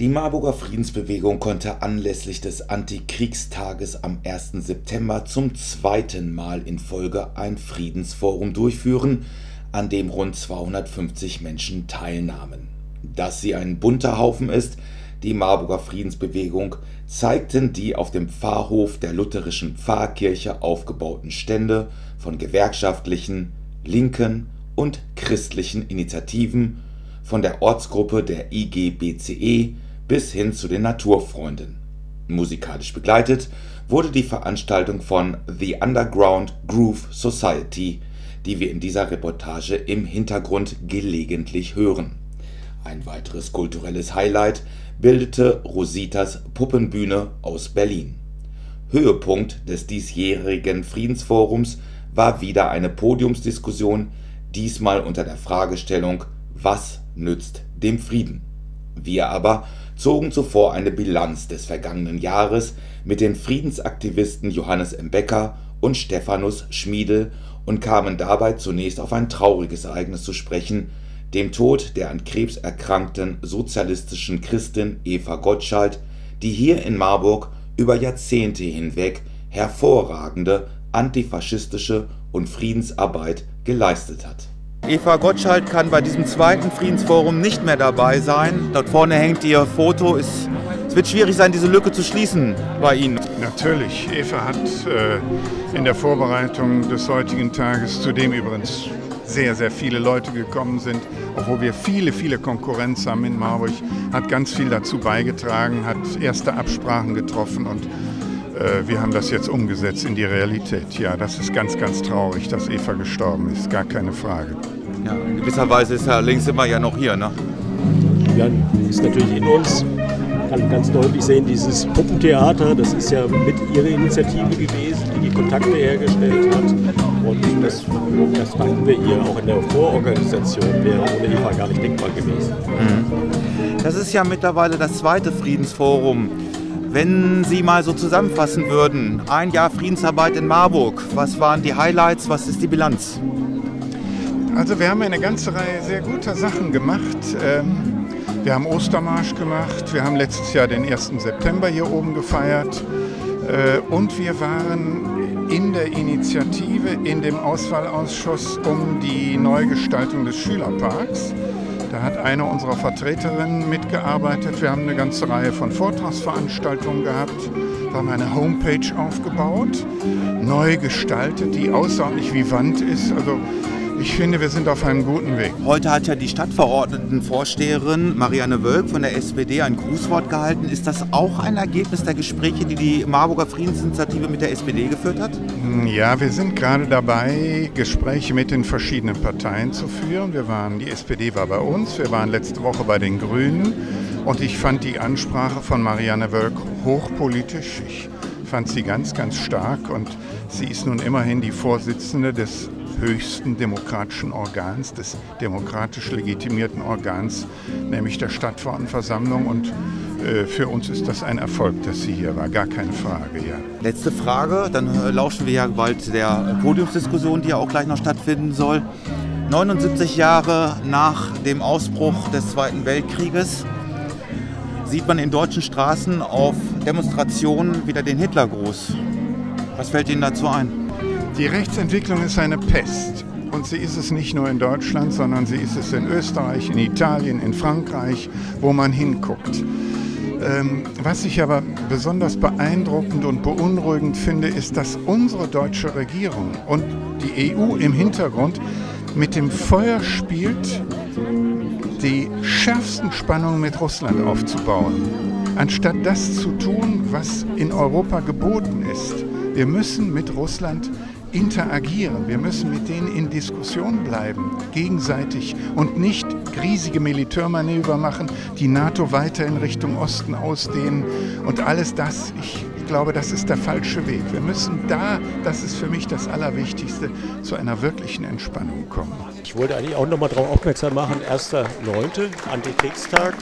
Die Marburger Friedensbewegung konnte anlässlich des Antikriegstages am 1. September zum zweiten Mal in Folge ein Friedensforum durchführen, an dem rund 250 Menschen teilnahmen. Dass sie ein bunter Haufen ist, die Marburger Friedensbewegung, zeigten die auf dem Pfarrhof der lutherischen Pfarrkirche aufgebauten Stände von gewerkschaftlichen, linken und christlichen Initiativen, von der Ortsgruppe der IGBCE bis hin zu den Naturfreunden. Musikalisch begleitet wurde die Veranstaltung von The Underground Groove Society, die wir in dieser Reportage im Hintergrund gelegentlich hören. Ein weiteres kulturelles Highlight bildete Rositas Puppenbühne aus Berlin. Höhepunkt des diesjährigen Friedensforums war wieder eine Podiumsdiskussion, diesmal unter der Fragestellung Was nützt dem Frieden? Wir aber zogen zuvor eine Bilanz des vergangenen Jahres mit den Friedensaktivisten Johannes M. Becker und Stephanus Schmiedel und kamen dabei zunächst auf ein trauriges Ereignis zu sprechen, dem Tod der an Krebs erkrankten sozialistischen Christin Eva Gottschalk, die hier in Marburg über Jahrzehnte hinweg hervorragende antifaschistische und Friedensarbeit geleistet hat Eva Gottschalk kann bei diesem zweiten Friedensforum nicht mehr dabei sein. Dort vorne hängt ihr Foto. Es, wird schwierig sein, diese Lücke zu schließen bei Ihnen. Natürlich. Eva hat äh, in der Vorbereitung des heutigen Tages, zu dem übrigens sehr, sehr viele Leute gekommen sind, obwohl wir viele, viele Konkurrenz haben in Marburg, hat ganz viel dazu beigetragen, hat erste Absprachen getroffen und äh, wir haben das jetzt umgesetzt in die Realität. Ja, das ist ganz, ganz traurig, dass Eva gestorben ist, gar keine Frage. Ja, in gewisser Weise ist Herr Links immer ja noch hier, ne? Jan ist natürlich in uns. Man kann ganz deutlich sehen, dieses Puppentheater, das ist ja mit ihrer Initiative gewesen, die die Kontakte hergestellt hat. Und das, das danken wir ihr auch in der Vororganisation, wäre ohne Eva gar nicht denkbar gewesen. Mhm. Das ist ja mittlerweile das zweite Friedensforum. Wenn Sie mal so zusammenfassen würden, ein Jahr Friedensarbeit in Marburg, was waren die Highlights, was ist die Bilanz? Also wir haben eine ganze Reihe sehr guter Sachen gemacht. Ähm, wir haben Ostermarsch gemacht, wir haben letztes Jahr den 1. September hier oben gefeiert äh, und wir waren in der Initiative, in dem Auswahlausschuss um die Neugestaltung des Schülerparks. Da hat eine unserer Vertreterinnen mitgearbeitet. Wir haben eine ganze Reihe von Vortragsveranstaltungen gehabt. Wir haben eine Homepage aufgebaut, neu gestaltet, die außerordentlich vivant ist. Also ich finde, wir sind auf einem guten Weg. Heute hat ja die Stadtverordnetenvorsteherin Marianne Wölk von der SPD ein Grußwort gehalten. Ist das auch ein Ergebnis der Gespräche, die die Marburger Friedensinitiative mit der SPD geführt hat? Ja, wir sind gerade dabei, Gespräche mit den verschiedenen Parteien zu führen. Wir waren, die SPD war bei uns, wir waren letzte Woche bei den Grünen und ich fand die Ansprache von Marianne Wölk hochpolitisch. Ich fand sie ganz, ganz stark und sie ist nun immerhin die Vorsitzende des höchsten demokratischen Organs, des demokratisch legitimierten Organs, nämlich der Stadtverordnetenversammlung. Und äh, für uns ist das ein Erfolg, dass sie hier war, gar keine Frage. Ja. Letzte Frage, dann äh, lauschen wir ja bald der Podiumsdiskussion, die ja auch gleich noch stattfinden soll. 79 Jahre nach dem Ausbruch des Zweiten Weltkrieges sieht man in deutschen Straßen auf Demonstrationen wieder den Hitlergruß. Was fällt Ihnen dazu ein? Die Rechtsentwicklung ist eine Pest. Und sie ist es nicht nur in Deutschland, sondern sie ist es in Österreich, in Italien, in Frankreich, wo man hinguckt. Ähm, was ich aber besonders beeindruckend und beunruhigend finde, ist, dass unsere deutsche Regierung und die EU im Hintergrund mit dem Feuer spielt, die schärfsten Spannungen mit Russland aufzubauen, anstatt das zu tun, was in Europa geboten ist. Wir müssen mit Russland interagieren. Wir müssen mit denen in Diskussion bleiben, gegenseitig und nicht riesige Militärmanöver machen, die NATO weiter in Richtung Osten ausdehnen und alles das. Ich glaube, das ist der falsche Weg. Wir müssen da, das ist für mich das Allerwichtigste, zu einer wirklichen Entspannung kommen. Ich wollte eigentlich auch noch mal darauf aufmerksam machen, 1.9., Antikriegstag,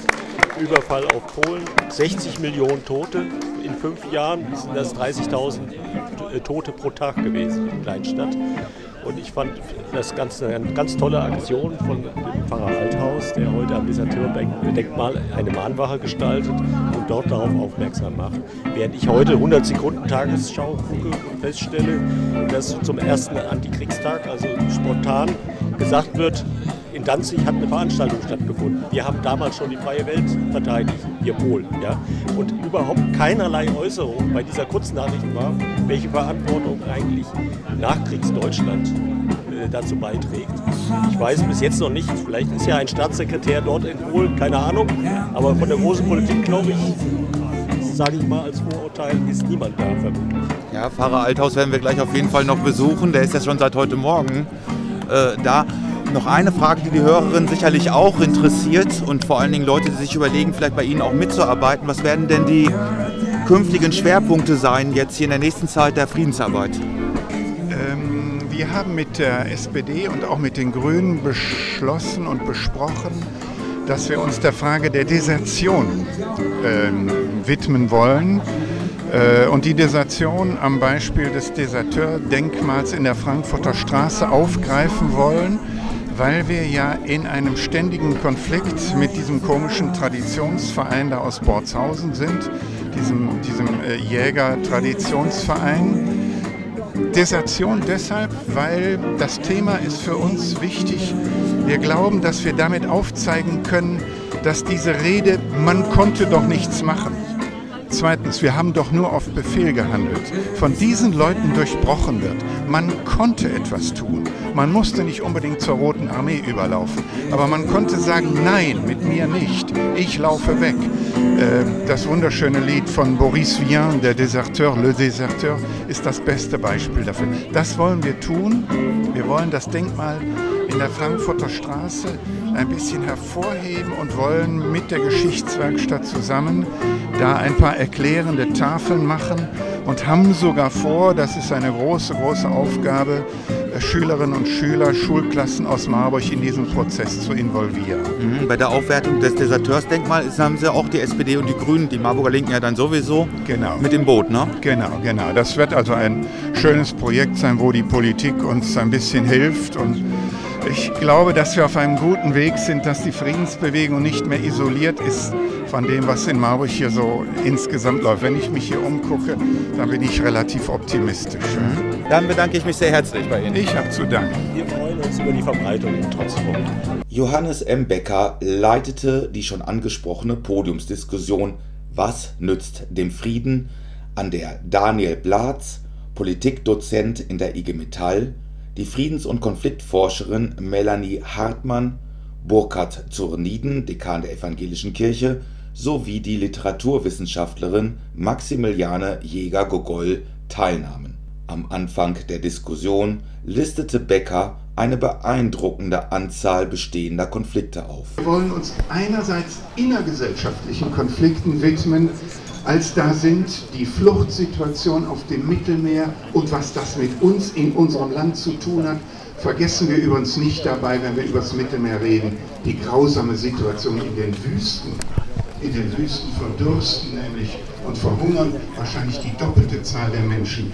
Überfall auf Polen, 60 Millionen Tote. In fünf Jahren sind das 30.000 äh, Tote pro Tag gewesen in Kleinstadt. Und ich fand das Ganze eine ganz tolle Aktion von dem Pfarrer Althaus, der heute am Deserteurdenkmal eine Mahnwache gestaltet und dort darauf aufmerksam macht. Während ich heute 100 Sekunden Tagesschau gucke und feststelle, dass zum ersten Antikriegstag, also spontan, gesagt wird, Danzig hat eine Veranstaltung stattgefunden. Wir haben damals schon die freie Welt verteidigt, wir Polen. Ja? Und überhaupt keinerlei Äußerung bei dieser Kurznachricht war, welche Verantwortung eigentlich Nachkriegsdeutschland äh, dazu beiträgt. Ich weiß bis jetzt noch nicht, vielleicht ist ja ein Staatssekretär dort in Polen, keine Ahnung, aber von der großen Politik glaube ich, sage ich mal als Vorurteil, ist niemand da vermutlich. Ja, Pfarrer Althaus werden wir gleich auf jeden Fall noch besuchen. Der ist ja schon seit heute Morgen äh, da. Noch eine Frage, die die Hörerin sicherlich auch interessiert und vor allen Dingen Leute, die sich überlegen, vielleicht bei Ihnen auch mitzuarbeiten. Was werden denn die künftigen Schwerpunkte sein jetzt hier in der nächsten Zeit der Friedensarbeit? Ähm, wir haben mit der SPD und auch mit den Grünen beschlossen und besprochen, dass wir uns der Frage der Desertion ähm, widmen wollen äh, und die Desertion am Beispiel des Deserteurdenkmals in der Frankfurter Straße aufgreifen wollen weil wir ja in einem ständigen Konflikt mit diesem komischen Traditionsverein da aus Borzhausen sind, diesem, diesem äh, Jäger-Traditionsverein. Desertion deshalb, weil das Thema ist für uns wichtig. Wir glauben, dass wir damit aufzeigen können, dass diese Rede, man konnte doch nichts machen, Zweitens, wir haben doch nur auf Befehl gehandelt. Von diesen Leuten durchbrochen wird. Man konnte etwas tun. Man musste nicht unbedingt zur Roten Armee überlaufen. Aber man konnte sagen, nein, mit mir nicht. Ich laufe weg. Ähm, das wunderschöne Lied von Boris Vian, der Deserteur, Le Deserteur, ist das beste Beispiel dafür. Das wollen wir tun. Wir wollen das Denkmal in der Frankfurter Straße ein bisschen hervorheben und wollen mit der Geschichtswerkstatt zusammen da ein paar erklärende Tafeln machen und haben sogar vor, das ist eine große, große Aufgabe, äh, Schülerinnen und Schüler, Schulklassen aus Marburg in diesen Prozess zu involvieren. Mhm, bei der Aufwertung des Deserteursdenkmals haben Sie auch die SPD und die Grünen, die Marburger Linken ja dann sowieso genau. mit im Boot, ne? Genau, genau. Das wird also ein schönes Projekt sein, wo die Politik uns ein bisschen hilft und ich glaube, dass wir auf einem guten Weg sind, dass die Friedensbewegung nicht mehr isoliert ist von dem, was in Marburg hier so insgesamt läuft. Wenn ich mich hier umgucke, dann bin ich relativ optimistisch. Mhm. Dann bedanke ich mich sehr herzlich bei Ihnen. Ich habe zu danken. Wir freuen uns über die Verbreitung im Trostfond. Johannes M. Becker leitete die schon angesprochene Podiumsdiskussion Was nützt dem Frieden, an der Daniel Blatz, Politikdozent in der IG Metall, die Friedens- und Konfliktforscherin Melanie Hartmann, Burkhard Zurniden, Dekan der Evangelischen Kirche, sowie die Literaturwissenschaftlerin Maximiliane Jäger-Gogol teilnahmen. Am Anfang der Diskussion listete Becker eine beeindruckende Anzahl bestehender Konflikte auf. Wir wollen uns einerseits innergesellschaftlichen Konflikten widmen, als da sind die Fluchtsituation auf dem Mittelmeer und was das mit uns in unserem Land zu tun hat. Vergessen wir übrigens nicht dabei, wenn wir über das Mittelmeer reden, die grausame Situation in den Wüsten. In den Wüsten verdursten nämlich und verhungern wahrscheinlich die doppelte Zahl der Menschen,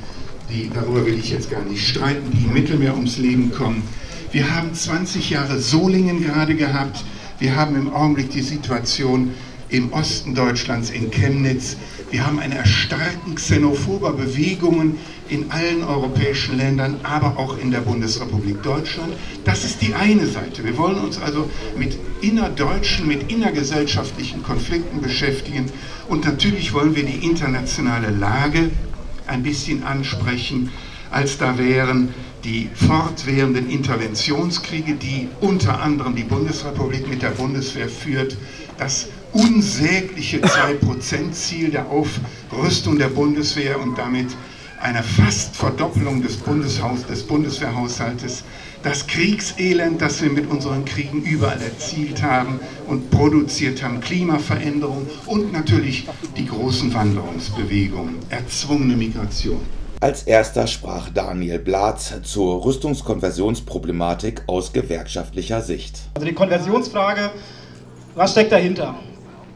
die, darüber will ich jetzt gar nicht streiten, die im Mittelmeer ums Leben kommen. Wir haben 20 Jahre Solingen gerade gehabt. Wir haben im Augenblick die Situation im Osten Deutschlands, in Chemnitz. Wir haben eine Erstarken xenophober Bewegungen in allen europäischen Ländern, aber auch in der Bundesrepublik Deutschland. Das ist die eine Seite. Wir wollen uns also mit innerdeutschen, mit innergesellschaftlichen Konflikten beschäftigen. Und natürlich wollen wir die internationale Lage ein bisschen ansprechen, als da wären die fortwährenden Interventionskriege, die unter anderem die Bundesrepublik mit der Bundeswehr führt, das unsägliche 2%-Ziel der Aufrüstung der Bundeswehr und damit einer fast Verdoppelung des, Bundeshaus, des Bundeswehrhaushaltes, das Kriegselend, das wir mit unseren Kriegen überall erzielt haben und produziert haben, Klimaveränderung und natürlich die großen Wanderungsbewegungen, erzwungene Migration. Als erster sprach Daniel Blatz zur Rüstungskonversionsproblematik aus gewerkschaftlicher Sicht. Also die Konversionsfrage, was steckt dahinter?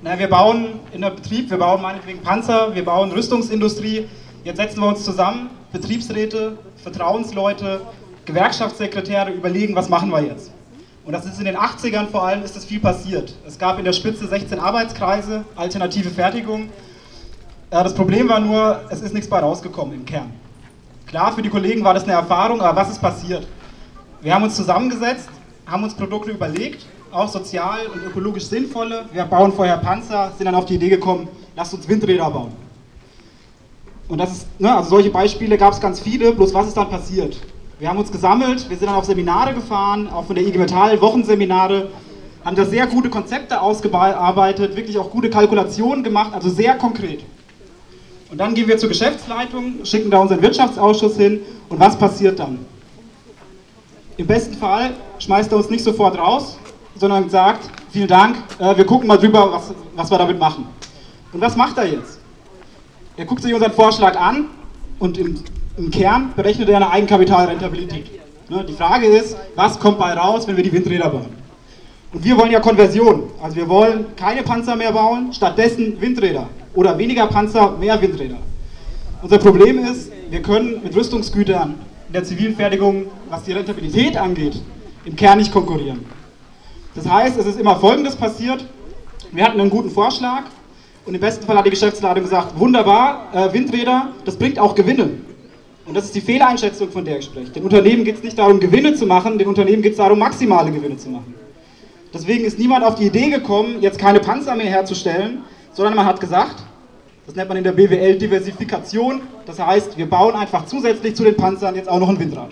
Na, wir bauen in der Betrieb, wir bauen meinetwegen Panzer, wir bauen Rüstungsindustrie. Jetzt setzen wir uns zusammen, Betriebsräte, Vertrauensleute, Gewerkschaftssekretäre überlegen, was machen wir jetzt. Und das ist in den 80ern vor allem, ist das viel passiert. Es gab in der Spitze 16 Arbeitskreise, alternative Fertigung. Das Problem war nur, es ist nichts bei rausgekommen im Kern. Klar, für die Kollegen war das eine Erfahrung, aber was ist passiert? Wir haben uns zusammengesetzt, haben uns Produkte überlegt, auch sozial und ökologisch sinnvolle. Wir bauen vorher Panzer, sind dann auf die Idee gekommen, lasst uns Windräder bauen. Und das ist, ne, also solche Beispiele gab es ganz viele, bloß was ist dann passiert? Wir haben uns gesammelt, wir sind dann auf Seminare gefahren, auch von der IG Metall, Wochenseminare, haben da sehr gute Konzepte ausgearbeitet, wirklich auch gute Kalkulationen gemacht, also sehr konkret. Und dann gehen wir zur Geschäftsleitung, schicken da unseren Wirtschaftsausschuss hin und was passiert dann? Im besten Fall schmeißt er uns nicht sofort raus, sondern sagt, vielen Dank, äh, wir gucken mal drüber, was, was wir damit machen. Und was macht er jetzt? Er guckt sich unseren Vorschlag an und im im Kern berechnet er eine Eigenkapitalrentabilität. Ne, die Frage ist, was kommt bei raus, wenn wir die Windräder bauen? Und wir wollen ja Konversion. Also wir wollen keine Panzer mehr bauen, stattdessen Windräder. Oder weniger Panzer, mehr Windräder. Unser Problem ist, wir können mit Rüstungsgütern in der zivilen Fertigung, was die Rentabilität angeht, im Kern nicht konkurrieren. Das heißt, es ist immer Folgendes passiert. Wir hatten einen guten Vorschlag und im besten Fall hat die Geschäftsleitung gesagt, wunderbar, äh, Windräder, das bringt auch Gewinne. Und das ist die Fehleinschätzung, von der ich spreche. Den Unternehmen geht es nicht darum, Gewinne zu machen, den Unternehmen geht es darum, maximale Gewinne zu machen. Deswegen ist niemand auf die Idee gekommen, jetzt keine Panzer mehr herzustellen, sondern man hat gesagt, das nennt man in der BWL Diversifikation, das heißt, wir bauen einfach zusätzlich zu den Panzern jetzt auch noch ein Windrad.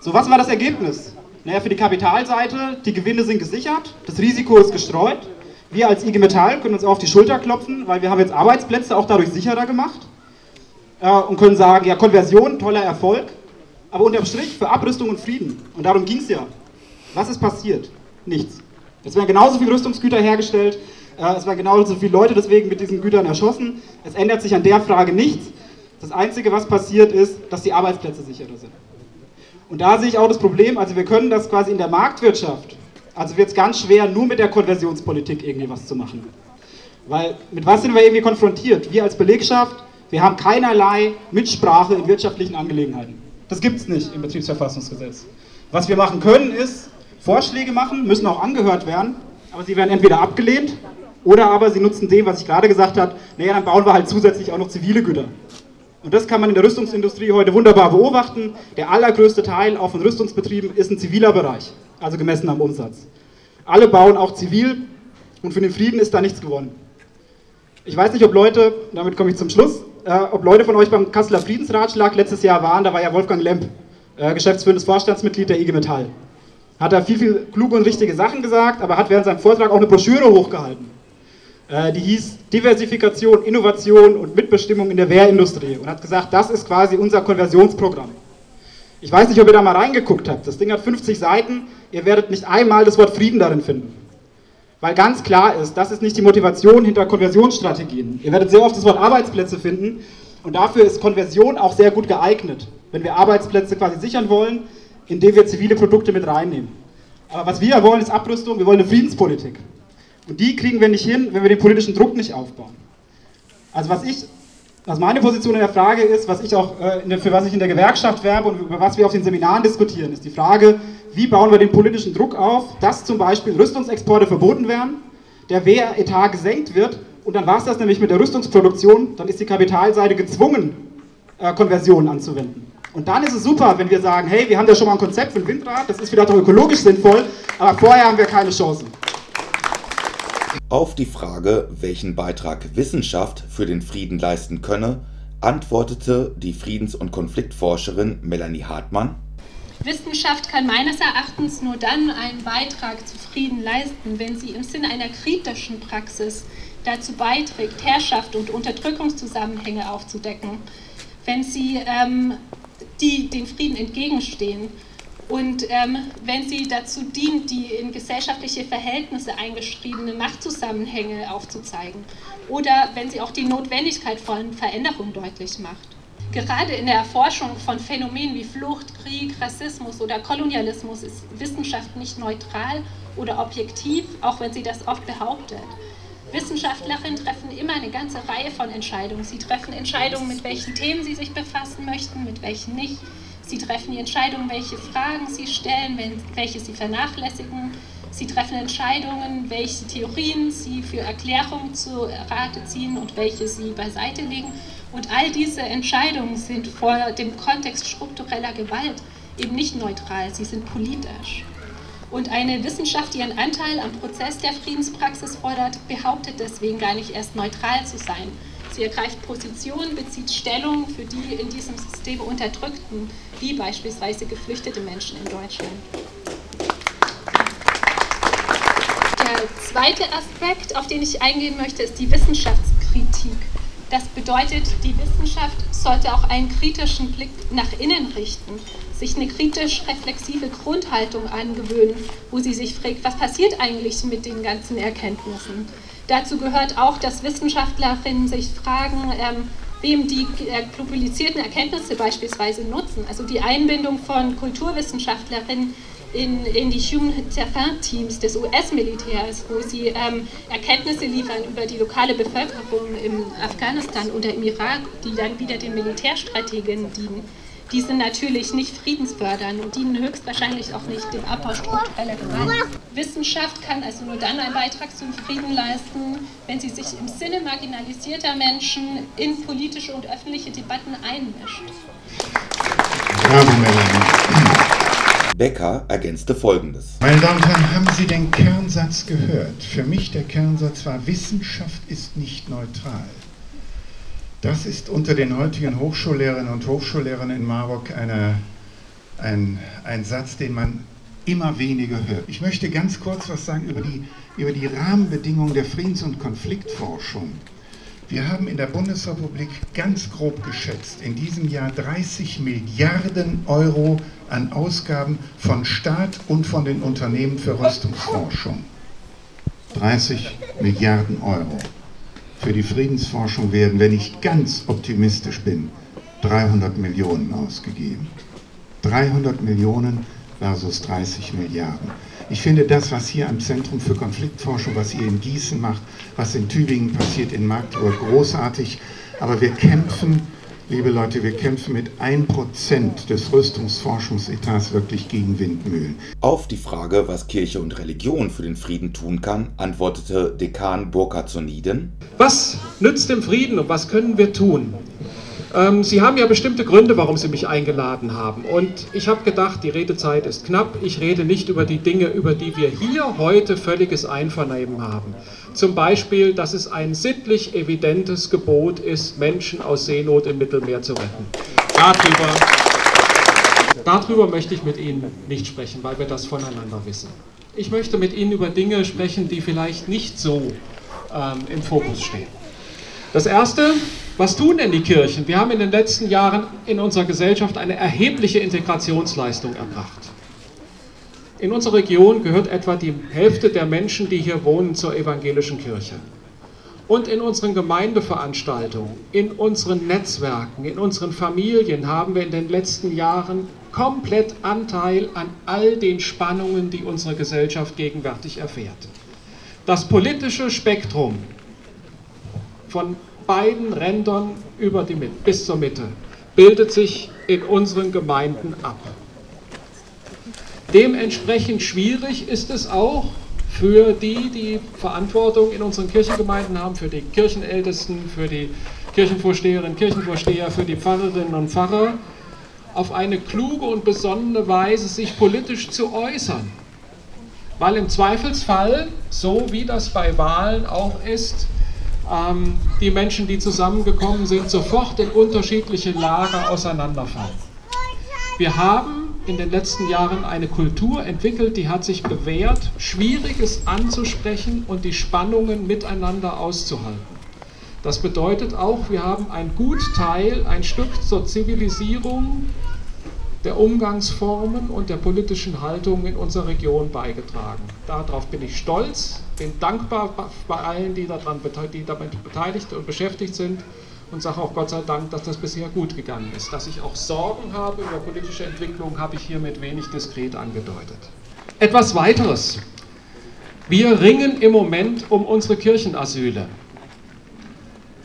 So, was war das Ergebnis? Naja, für die Kapitalseite, die Gewinne sind gesichert, das Risiko ist gestreut. Wir als IG Metall können uns auf die Schulter klopfen, weil wir haben jetzt Arbeitsplätze auch dadurch sicherer gemacht äh, und können sagen, ja, Konversion, toller Erfolg, aber unterm Strich für Abrüstung und Frieden. Und darum ging es ja. Was ist passiert? Nichts. Es werden genauso viele Rüstungsgüter hergestellt, äh, es werden genauso viele Leute deswegen mit diesen Gütern erschossen. Es ändert sich an der Frage nichts. Das Einzige, was passiert, ist, dass die Arbeitsplätze sicherer sind. Und da sehe ich auch das Problem, also wir können das quasi in der Marktwirtschaft, also wird es ganz schwer, nur mit der Konversionspolitik irgendwie was zu machen. Weil mit was sind wir irgendwie konfrontiert? Wir als Belegschaft wir haben keinerlei Mitsprache in wirtschaftlichen Angelegenheiten. Das gibt es nicht im Betriebsverfassungsgesetz. Was wir machen können, ist Vorschläge machen, müssen auch angehört werden, aber sie werden entweder abgelehnt oder aber sie nutzen dem, was ich gerade gesagt habe, naja, dann bauen wir halt zusätzlich auch noch zivile Güter. Und das kann man in der Rüstungsindustrie heute wunderbar beobachten. Der allergrößte Teil auch von Rüstungsbetrieben ist ein ziviler Bereich, also gemessen am Umsatz. Alle bauen auch zivil und für den Frieden ist da nichts gewonnen. Ich weiß nicht, ob Leute, damit komme ich zum Schluss, äh, ob Leute von euch beim Kasseler Friedensratschlag letztes Jahr waren, da war ja Wolfgang Lemp, äh, geschäftsführendes Vorstandsmitglied der IG Metall. Hat er viel, viel kluge und richtige Sachen gesagt, aber hat während seinem Vortrag auch eine Broschüre hochgehalten. Äh, die hieß Diversifikation, Innovation und Mitbestimmung in der Wehrindustrie und hat gesagt, das ist quasi unser Konversionsprogramm. Ich weiß nicht, ob ihr da mal reingeguckt habt. Das Ding hat 50 Seiten. Ihr werdet nicht einmal das Wort Frieden darin finden. Weil ganz klar ist, das ist nicht die Motivation hinter Konversionsstrategien. Ihr werdet sehr oft das Wort Arbeitsplätze finden und dafür ist Konversion auch sehr gut geeignet, wenn wir Arbeitsplätze quasi sichern wollen, indem wir zivile Produkte mit reinnehmen. Aber was wir wollen, ist Abrüstung, wir wollen eine Friedenspolitik. Und die kriegen wir nicht hin, wenn wir den politischen Druck nicht aufbauen. Also was ich, was meine Position in der Frage ist, was ich auch, äh, für was ich in der Gewerkschaft werbe und über was wir auf den Seminaren diskutieren, ist die Frage, wie bauen wir den politischen Druck auf, dass zum Beispiel Rüstungsexporte verboten werden, der Wehretat gesenkt wird und dann war es das nämlich mit der Rüstungsproduktion, dann ist die Kapitalseite gezwungen, äh, Konversionen anzuwenden. Und dann ist es super, wenn wir sagen, hey, wir haben da schon mal ein Konzept für ein Windrad, das ist vielleicht auch ökologisch sinnvoll, aber vorher haben wir keine Chancen. Auf die Frage, welchen Beitrag Wissenschaft für den Frieden leisten könne, antwortete die Friedens- und Konfliktforscherin Melanie Hartmann. Wissenschaft kann meines Erachtens nur dann einen Beitrag zu Frieden leisten, wenn sie im Sinne einer kritischen Praxis dazu beiträgt, Herrschaft und Unterdrückungszusammenhänge aufzudecken, wenn sie ähm, die dem Frieden entgegenstehen und ähm, wenn sie dazu dient, die in gesellschaftliche Verhältnisse eingeschriebene Machtzusammenhänge aufzuzeigen oder wenn sie auch die Notwendigkeit von Veränderung deutlich macht. Gerade in der Erforschung von Phänomenen wie Flucht, Krieg, Rassismus oder Kolonialismus ist Wissenschaft nicht neutral oder objektiv, auch wenn sie das oft behauptet. Wissenschaftlerinnen treffen immer eine ganze Reihe von Entscheidungen. Sie treffen Entscheidungen, mit welchen Themen sie sich befassen möchten, mit welchen nicht. Sie treffen die Entscheidung, welche Fragen sie stellen, welche sie vernachlässigen. Sie treffen Entscheidungen, welche Theorien sie für Erklärungen zu Rate ziehen und welche sie beiseite legen. Und all diese Entscheidungen sind vor dem Kontext struktureller Gewalt eben nicht neutral, sie sind politisch. Und eine Wissenschaft, die einen Anteil am Prozess der Friedenspraxis fordert, behauptet deswegen gar nicht erst neutral zu sein. Sie ergreift Position, bezieht Stellung für die in diesem System Unterdrückten, wie beispielsweise geflüchtete Menschen in Deutschland. Der zweite Aspekt, auf den ich eingehen möchte, ist die Wissenschaftskritik. Das bedeutet, die Wissenschaft sollte auch einen kritischen Blick nach innen richten sich eine kritisch-reflexive Grundhaltung angewöhnen, wo sie sich fragt, was passiert eigentlich mit den ganzen Erkenntnissen. Dazu gehört auch, dass Wissenschaftlerinnen sich fragen, ähm, wem die äh, publizierten Erkenntnisse beispielsweise nutzen. Also die Einbindung von Kulturwissenschaftlerinnen in, in die Human Terrain Teams des US-Militärs, wo sie ähm, Erkenntnisse liefern über die lokale Bevölkerung im Afghanistan oder im Irak, die dann wieder den Militärstrategien dienen die sind natürlich nicht friedensfördernd und dienen höchstwahrscheinlich auch nicht dem Abbau struktureller Gewalt. Wissenschaft kann also nur dann einen Beitrag zum Frieden leisten, wenn sie sich im Sinne marginalisierter Menschen in politische und öffentliche Debatten einmischt. Bravo, Melanie. Becker ergänzte Folgendes. Meine Damen und Herren, haben Sie den Kernsatz gehört? Für mich der Kernsatz war, Wissenschaft ist nicht neutral. Das ist unter den heutigen Hochschullehrerinnen und Hochschullehrern in Marburg eine, ein, ein Satz, den man immer weniger hört. Ich möchte ganz kurz was sagen über die, über die Rahmenbedingungen der Friedens- und Konfliktforschung. Wir haben in der Bundesrepublik ganz grob geschätzt in diesem Jahr 30 Milliarden Euro an Ausgaben von Staat und von den Unternehmen für Rüstungsforschung. 30 Milliarden Euro für die Friedensforschung werden, wenn ich ganz optimistisch bin, 300 Millionen ausgegeben. 300 Millionen versus 30 Milliarden. Ich finde das, was hier am Zentrum für Konfliktforschung, was ihr in Gießen macht, was in Tübingen passiert, in Magdeburg, großartig. Aber wir kämpfen liebe Leute, wir kämpfen mit 1% des Rüstungsforschungsetats wirklich gegen Windmühlen. Auf die Frage, was Kirche und Religion für den Frieden tun kann, antwortete Dekan Burkhard Soniden. Was nützt dem Frieden und was können wir tun? Ähm, Sie haben ja bestimmte Gründe, warum Sie mich eingeladen haben. Und ich habe gedacht, die Redezeit ist knapp. Ich rede nicht über die Dinge, über die wir hier heute völliges Einvernehmen haben. Zum Beispiel, dass es ein sittlich evidentes Gebot ist, Menschen aus Seenot im Mittelmeer zu retten. Darüber, darüber möchte ich mit Ihnen nicht sprechen, weil wir das voneinander wissen. Ich möchte mit Ihnen über Dinge sprechen, die vielleicht nicht so ähm, im Fokus stehen. Das Erste, was tun denn die Kirchen? Wir haben in den letzten Jahren in unserer Gesellschaft eine erhebliche Integrationsleistung erbracht. In unserer Region gehört etwa die Hälfte der Menschen, die hier wohnen, zur evangelischen Kirche. Und in unseren Gemeindeveranstaltungen, in unseren Netzwerken, in unseren Familien haben wir in den letzten Jahren komplett Anteil an all den Spannungen, die unsere Gesellschaft gegenwärtig erfährt. Das politische Spektrum von beiden Rändern über die, bis zur Mitte bildet sich in unseren Gemeinden ab. Dementsprechend schwierig ist es auch für die, die Verantwortung in unseren Kirchengemeinden haben, für die Kirchenältesten, für die Kirchenvorsteherinnen, Kirchenvorsteher, für die Pfarrerinnen und Pfarrer, auf eine kluge und besonnene Weise sich politisch zu äußern. Weil im Zweifelsfall, so wie das bei Wahlen auch ist, ähm, die Menschen, die zusammengekommen sind, sofort in unterschiedliche Lager auseinanderfallen. Wir haben in den letzten Jahren eine Kultur entwickelt, die hat sich bewährt, Schwieriges anzusprechen und die Spannungen miteinander auszuhalten. Das bedeutet auch, wir haben ein Gutteil, ein Stück zur Zivilisierung der Umgangsformen und der politischen Haltung in unserer Region beigetragen. Darauf bin ich stolz, bin dankbar bei allen, die, daran, die damit beteiligt und beschäftigt sind und sage auch Gott sei Dank, dass das bisher gut gegangen ist. Dass ich auch Sorgen habe über politische Entwicklung, habe ich hiermit wenig diskret angedeutet. Etwas weiteres. Wir ringen im Moment um unsere Kirchenasyle.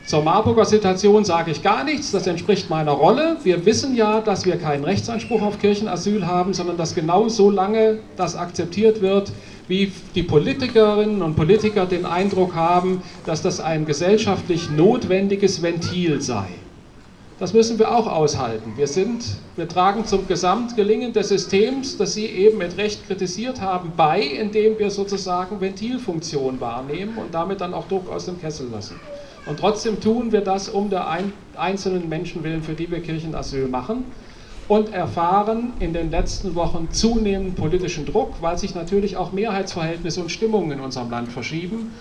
Zur Marburger Situation sage ich gar nichts, das entspricht meiner Rolle. Wir wissen ja, dass wir keinen Rechtsanspruch auf Kirchenasyl haben, sondern dass genau so lange das akzeptiert wird, wie die Politikerinnen und Politiker den Eindruck haben, dass das ein gesellschaftlich notwendiges Ventil sei. Das müssen wir auch aushalten. Wir, sind, wir tragen zum Gesamtgelingen des Systems, das Sie eben mit Recht kritisiert haben, bei, indem wir sozusagen Ventilfunktion wahrnehmen und damit dann auch Druck aus dem Kessel lassen. Und trotzdem tun wir das um der einzelnen Menschen willen, für die wir Kirchenasyl machen und erfahren in den letzten Wochen zunehmend politischen Druck, weil sich natürlich auch Mehrheitsverhältnisse und Stimmungen in unserem Land verschieben.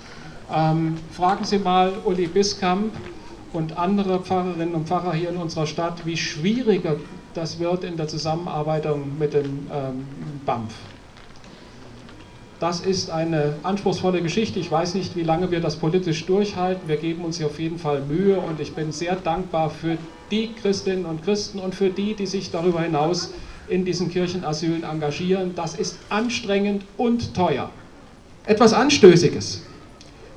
Ähm, fragen Sie mal Uli Biskamp und andere Pfarrerinnen und Pfarrer hier in unserer Stadt, wie schwieriger das wird in der Zusammenarbeit mit dem ähm, BAMF. Das ist eine anspruchsvolle Geschichte. Ich weiß nicht, wie lange wir das politisch durchhalten. Wir geben uns hier auf jeden Fall Mühe und ich bin sehr dankbar für die Christinnen und Christen und für die, die sich darüber hinaus in diesen Kirchenasylen engagieren. Das ist anstrengend und teuer. Etwas Anstößiges,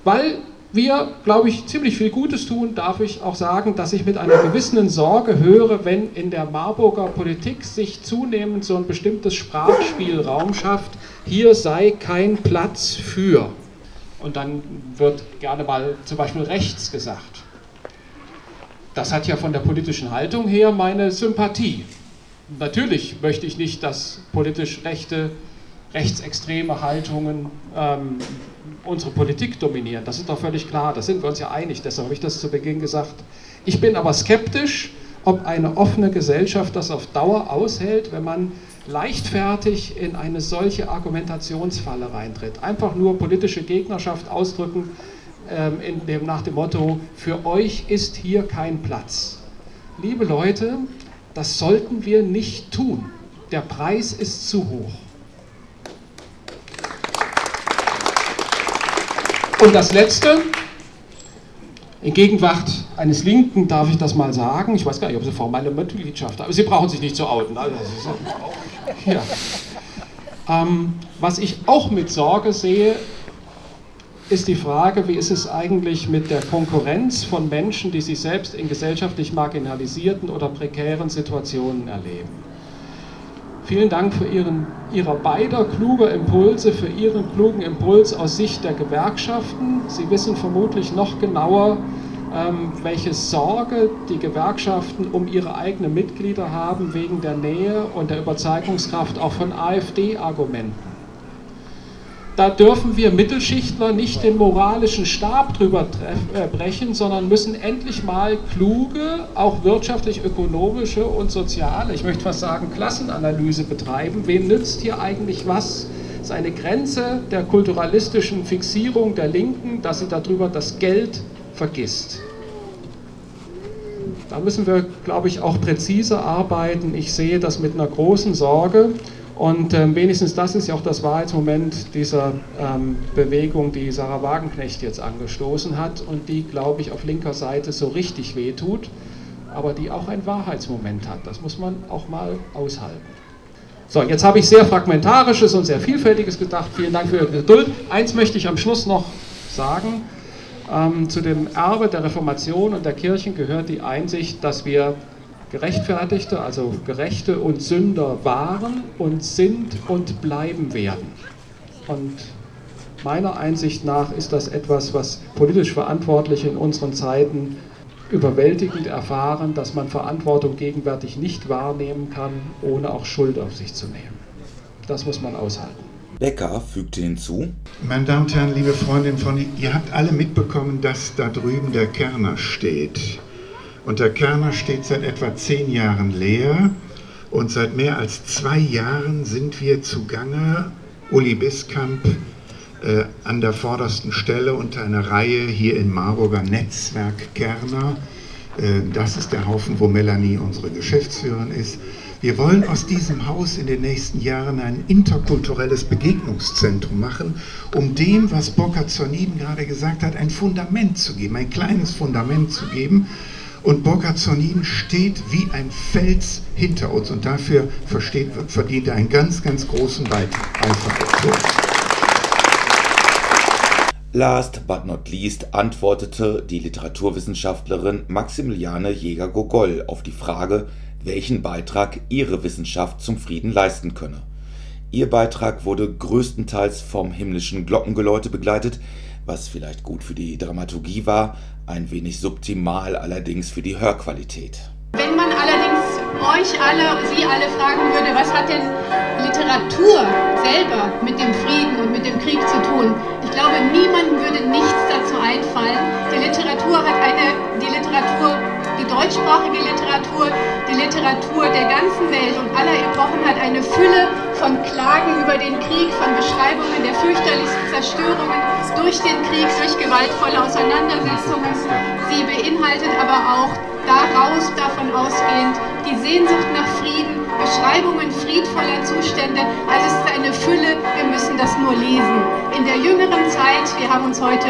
weil wir, glaube ich, ziemlich viel Gutes tun, darf ich auch sagen, dass ich mit einer gewissen Sorge höre, wenn in der Marburger Politik sich zunehmend so ein bestimmtes Sprachspielraum schafft, hier sei kein Platz für. Und dann wird gerne mal zum Beispiel rechts gesagt. Das hat ja von der politischen Haltung her meine Sympathie. Natürlich möchte ich nicht, dass politisch rechte, rechtsextreme Haltungen ähm, unsere Politik dominieren. Das ist doch völlig klar, da sind wir uns ja einig, deshalb habe ich das zu Beginn gesagt. Ich bin aber skeptisch, ob eine offene Gesellschaft das auf Dauer aushält, wenn man leichtfertig in eine solche Argumentationsfalle reintritt. Einfach nur politische Gegnerschaft ausdrücken, ähm, in dem, nach dem Motto, für euch ist hier kein Platz. Liebe Leute, das sollten wir nicht tun. Der Preis ist zu hoch. Und das Letzte, in Gegenwart eines Linken darf ich das mal sagen. Ich weiß gar nicht, ob Sie formelle Mitgliedschaft haben, aber Sie brauchen sich nicht zu outen. Also, ja. ähm, was ich auch mit Sorge sehe, ist die Frage, wie ist es eigentlich mit der Konkurrenz von Menschen, die sich selbst in gesellschaftlich marginalisierten oder prekären Situationen erleben. Vielen Dank für Ihren, Ihrer beider kluge Impulse, für Ihren klugen Impuls aus Sicht der Gewerkschaften. Sie wissen vermutlich noch genauer, ähm, welche Sorge die Gewerkschaften um ihre eigenen Mitglieder haben wegen der Nähe und der Überzeugungskraft auch von AfD-Argumenten da dürfen wir Mittelschichtler nicht den moralischen Stab drüber äh, brechen, sondern müssen endlich mal kluge, auch wirtschaftlich, ökonomische und soziale, ich möchte fast sagen, Klassenanalyse betreiben. Wem nützt hier eigentlich was? Das ist eine Grenze der kulturalistischen Fixierung der Linken, dass sie darüber das Geld vergisst. Da müssen wir, glaube ich, auch präziser arbeiten. Ich sehe das mit einer großen Sorge. Und ähm, wenigstens das ist ja auch das Wahrheitsmoment dieser ähm, Bewegung, die Sarah Wagenknecht jetzt angestoßen hat und die, glaube ich, auf linker Seite so richtig wehtut, aber die auch ein Wahrheitsmoment hat. Das muss man auch mal aushalten. So, jetzt habe ich sehr fragmentarisches und sehr vielfältiges gedacht. Vielen Dank für Ihre Geduld. Eins möchte ich am Schluss noch sagen. Ähm, zu dem Erbe der Reformation und der Kirchen gehört die Einsicht, dass wir Gerechtfertigte, also Gerechte und Sünder waren und sind und bleiben werden. Und meiner Einsicht nach ist das etwas, was politisch Verantwortliche in unseren Zeiten überwältigend erfahren, dass man Verantwortung gegenwärtig nicht wahrnehmen kann, ohne auch Schuld auf sich zu nehmen. Das muss man aushalten. Becker fügte hinzu. Meine Damen und Herren, liebe Freundinnen von ihr habt alle mitbekommen, dass da drüben der Kerner steht. Und der Kerner steht seit etwa zehn Jahren leer. Und seit mehr als zwei Jahren sind wir zugange, Uli Biskamp äh, an der vordersten Stelle unter einer Reihe hier in Marburger Netzwerk Kerner. Äh, das ist der Haufen, wo Melanie unsere Geschäftsführerin ist. Wir wollen aus diesem Haus in den nächsten Jahren ein interkulturelles Begegnungszentrum machen, um dem, was Burkhard Zorniden gerade gesagt hat, ein Fundament zu geben, ein kleines Fundament zu geben, und Burkhard Zornin steht wie ein Fels hinter uns und dafür versteht, verdient er einen ganz, ganz großen Beifall. Last but not least antwortete die Literaturwissenschaftlerin Maximiliane Jäger-Gogol auf die Frage, welchen Beitrag ihre Wissenschaft zum Frieden leisten könne. Ihr Beitrag wurde größtenteils vom himmlischen Glockengeläute begleitet, was vielleicht gut für die Dramaturgie war, ein wenig subtimal allerdings für die Hörqualität. Wenn man allerdings euch alle, Sie alle fragen würde, was hat denn Literatur selber mit dem Frieden und mit dem Krieg zu tun? Ich glaube, niemandem würde nichts dazu einfallen. Die Literatur hat eine, die Literatur, deutschsprachige Literatur, die Literatur der ganzen Welt und aller Epochen hat eine Fülle von Klagen über den Krieg, von Beschreibungen der fürchterlichsten Zerstörungen durch den Krieg, durch gewaltvolle Auseinandersetzungen. Sie beinhaltet aber auch daraus, davon ausgehend, die Sehnsucht nach Frieden, Beschreibungen friedvoller Zustände. Also es ist eine Fülle, wir müssen das nur lesen. In der jüngeren Zeit, wir haben uns heute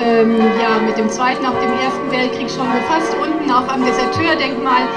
ähm, ja, mit dem Zweiten, auch dem Ersten Weltkrieg schon befasst, unten auch am Deserteurdenkmal,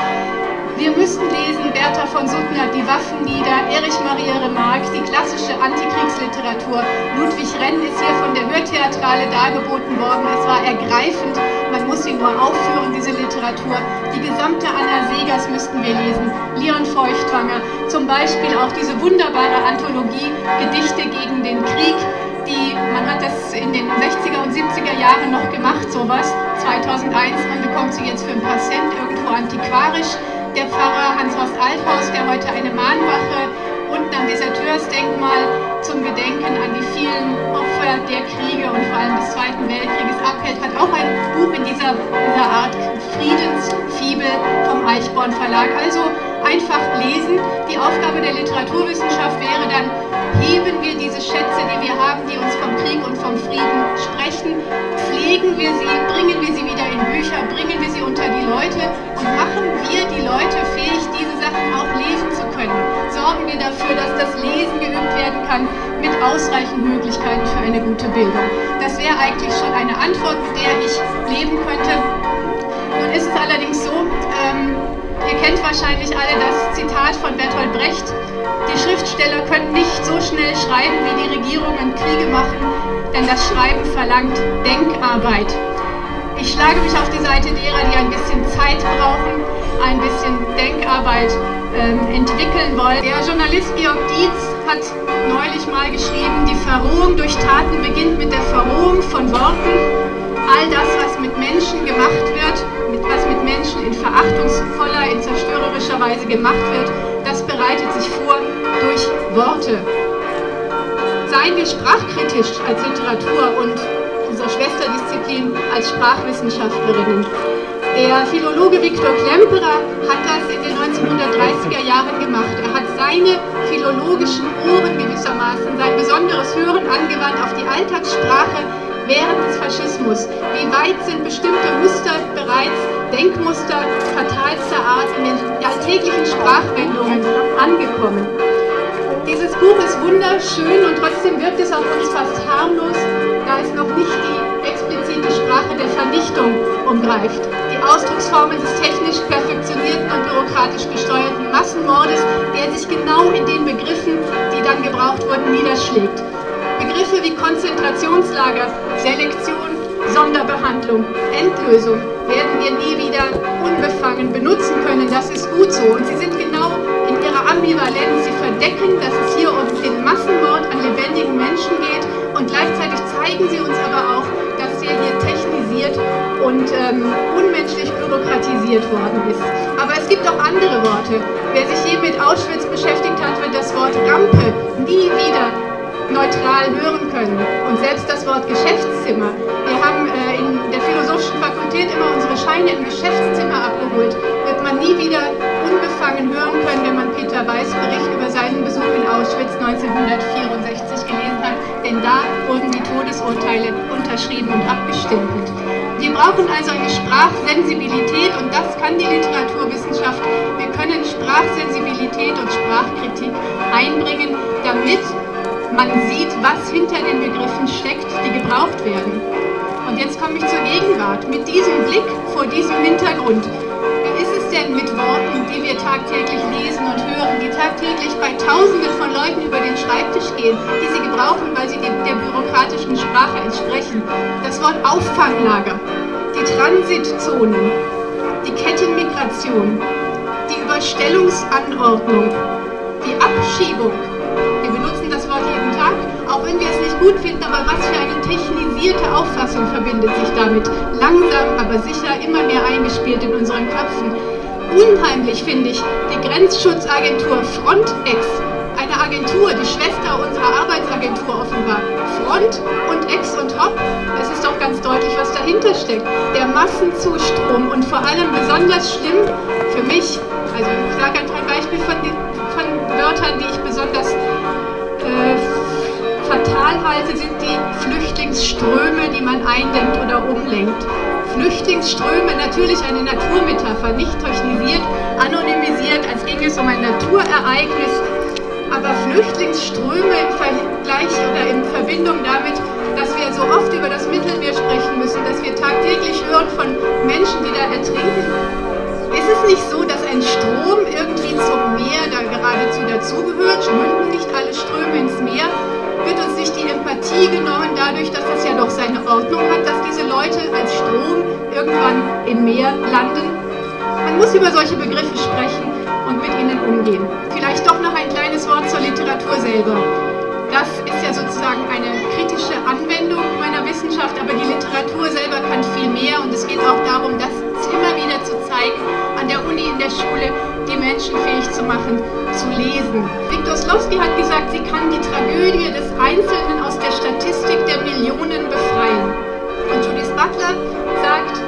wir müssen lesen Bertha von Suttner, Die Waffen nieder, Erich Maria Remarque, die klassische Antikriegsliteratur. Ludwig Renn ist hier von der Hörtheatrale dargeboten worden. Es war ergreifend. Man muss sie nur aufführen, diese Literatur. Die gesamte Anna Segers müssten wir lesen. Leon Feuchtwanger. Zum Beispiel auch diese wunderbare Anthologie Gedichte gegen den Krieg. Die, man hat das in den 60er und 70er Jahren noch gemacht, sowas. 2001, man bekommt sie jetzt für ein paar Cent irgendwo antiquarisch der Pfarrer Hans-Horst Althaus, der heute eine Mahnwache unten am Deserteursdenkmal zum Gedenken an die vielen Opfer der Kriege und vor allem des Zweiten Weltkrieges abhält, hat auch ein Buch in dieser, dieser Art Friedensfibel vom Eichborn Verlag. Also einfach lesen. Die Aufgabe der Literaturwissenschaft wäre dann, heben wir diese Schätze, die wir haben, die uns vom Krieg und vom Frieden sprechen, pflegen wir sie, bringen wir sie wieder in Bücher, bringen wir sie unter die Leute und machen wir die Leute fähig, diese Sachen auch lesen zu können. Sorgen wir dafür, dass das Lesen geübt werden kann mit ausreichend Möglichkeiten für eine gute Bildung. Das wäre eigentlich schon eine Antwort, mit der ich leben könnte. Nun ist es allerdings so, ähm, Ihr kennt wahrscheinlich alle das Zitat von Bertolt Brecht. Die Schriftsteller können nicht so schnell schreiben, wie die Regierungen Kriege machen, denn das Schreiben verlangt Denkarbeit. Ich schlage mich auf die Seite derer, die ein bisschen Zeit brauchen, ein bisschen Denkarbeit ähm, entwickeln wollen. Der Journalist Georg Dietz hat neulich mal geschrieben, die Verrohung durch Taten beginnt mit der Verrohung von Worten. All das, was mit Menschen gemacht wird, mit, was mit Menschen in verachtungsvoller, in zerstörerischer Weise gemacht wird, das bereitet sich vor durch Worte. Seien wir sprachkritisch als Literatur und unsere Schwesterdisziplin als Sprachwissenschaftlerinnen. Der Philologe Viktor Klemperer hat das in den 1930er Jahren gemacht. Er hat seine philologischen Ohren gewissermaßen, sein besonderes Hören angewandt auf die Alltagssprache während des Faschismus. Wie weit sind bestimmte Muster bereits, Denkmuster fatalster Art in den alltäglichen Sprachwendungen angekommen? Dieses Buch ist wunderschön und trotzdem wirkt es auf uns fast harmlos, da es noch nicht die explizite Sprache der Vernichtung umgreift. Die Ausdrucksformen des technisch perfektionierten und bürokratisch gesteuerten Massenmordes, der sich genau in den Begriffen, die dann gebraucht wurden, niederschlägt. Begriffe wie Konzentrationslager, Selektion, Sonderbehandlung, Endlösung werden wir nie wieder unbefangen benutzen können. Das ist gut so. Und sie sind genau in ihrer Ambivalenz. Sie verdecken, dass es hier um den Massenmord an lebendigen Menschen geht. Und gleichzeitig zeigen sie uns aber auch, dass der hier technisiert und ähm, unmenschlich bürokratisiert worden ist. Aber es gibt auch andere Worte. Wer sich je mit Auschwitz beschäftigt hat, wird das Wort Rampe nie wieder neutral hören können. Und selbst das Wort Geschäftszimmer. Wir haben äh, in der Philosophischen Fakultät immer unsere Scheine im Geschäftszimmer abgeholt. Wird man nie wieder unbefangen hören können, wenn man Peter Weiß Bericht über seinen Besuch in Auschwitz 1964 gelesen hat. Denn da wurden die Todesurteile unterschrieben und abgestempelt. Wir brauchen also eine Sprachsensibilität und das kann die Literaturwissenschaft. Wir können Sprachsensibilität und Sprachkritik einbringen, damit man sieht, was hinter den Begriffen steckt, die gebraucht werden. Und jetzt komme ich zur Gegenwart. Mit diesem Blick vor diesem Hintergrund, wie ist es denn mit Worten, die wir tagtäglich lesen und hören, die tagtäglich bei Tausenden von Leuten über den Schreibtisch gehen, die sie gebrauchen, weil sie der bürokratischen Sprache entsprechen? Das Wort Auffanglager, die Transitzonen, die Kettenmigration, die Überstellungsanordnung, die Abschiebung. Auch wenn wir es nicht gut finden, aber was für eine technisierte Auffassung verbindet sich damit. Langsam, aber sicher immer mehr eingespielt in unseren Köpfen. Unheimlich finde ich die Grenzschutzagentur Frontex, eine Agentur, die Schwester unserer Arbeitsagentur offenbar. Front und Ex und Hop, es ist doch ganz deutlich, was dahinter steckt. Der Massenzustrom und vor allem besonders schlimm für mich, also fatal halte, sind die Flüchtlingsströme, die man eindämmt oder umlenkt. Flüchtlingsströme, natürlich eine Naturmetapher, nicht technisiert, anonymisiert, als ginge es um ein Naturereignis, aber Flüchtlingsströme im Vergleich oder in Verbindung damit, dass wir so oft über das Mittelmeer sprechen müssen, dass wir tagtäglich hören von Menschen, die da ertrinken. Ist es nicht so, dass ein Strom irgendwie zum Meer da geradezu dazugehört? Münden nicht alle Ströme ins Meer? Wird uns nicht die Empathie genommen dadurch, dass das ja doch seine Ordnung hat, dass diese Leute als Strom irgendwann im Meer landen? Man muss über solche Begriffe sprechen und mit ihnen umgehen. Vielleicht doch noch ein kleines Wort zur Literatur selber. Das ist ja sozusagen eine kritische Anwendung meiner Wissenschaft, aber die Literatur selber kann viel mehr und es geht auch darum, das immer wieder zu zeigen, an der Uni, in der Schule, die Menschen fähig zu machen, zu lesen. Viktor Slowski hat gesagt, sie kann die Tragödie des Einzelnen aus der Statistik der Millionen befreien. Und Judith Butler sagt,